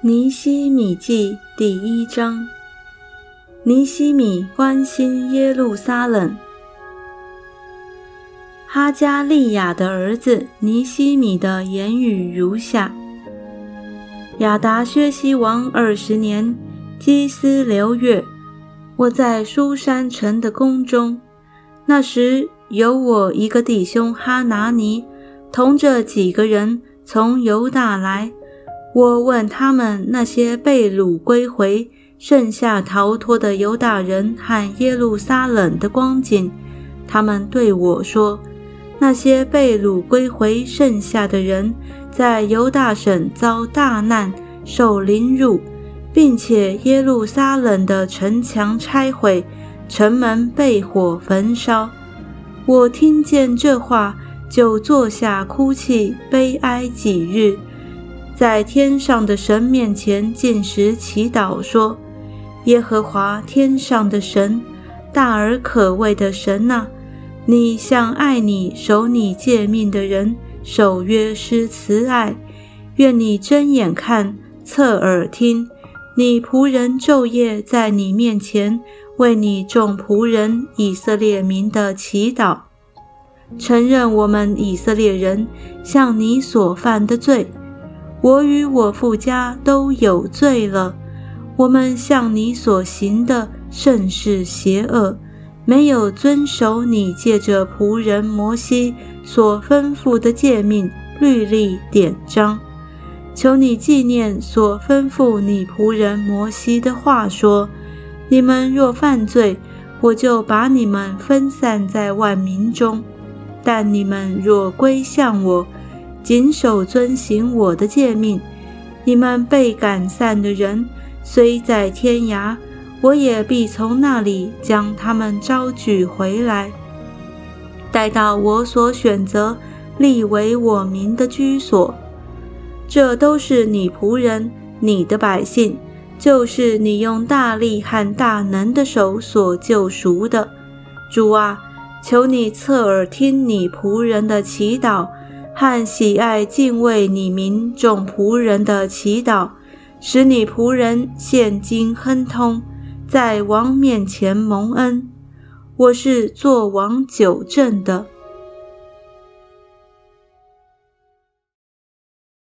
尼西米记第一章：尼西米关心耶路撒冷。哈加利亚的儿子尼西米的言语如下：亚达薛西王二十年，基斯流月，我在书山城的宫中。那时有我一个弟兄哈拿尼，同着几个人从犹大来。我问他们那些被掳归回、剩下逃脱的犹大人和耶路撒冷的光景，他们对我说：那些被掳归回剩下的人，在犹大省遭大难，受凌辱，并且耶路撒冷的城墙拆毁，城门被火焚烧。我听见这话，就坐下哭泣悲哀几日。在天上的神面前进食祈祷，说：“耶和华天上的神，大而可畏的神呐，你向爱你、守你诫命的人守约施慈爱。愿你睁眼看，侧耳听，你仆人昼夜在你面前为你众仆人以色列民的祈祷，承认我们以色列人向你所犯的罪。”我与我父家都有罪了。我们向你所行的甚是邪恶，没有遵守你借着仆人摩西所吩咐的诫命、律例、典章。求你纪念所吩咐你仆人摩西的话，说：你们若犯罪，我就把你们分散在万民中；但你们若归向我，谨守遵行我的诫命，你们被赶散的人虽在天涯，我也必从那里将他们招举回来，带到我所选择立为我民的居所。这都是你仆人、你的百姓，就是你用大力和大能的手所救赎的。主啊，求你侧耳听你仆人的祈祷。和喜爱敬畏你民众仆人的祈祷，使你仆人现今亨通，在王面前蒙恩。我是做王九正的。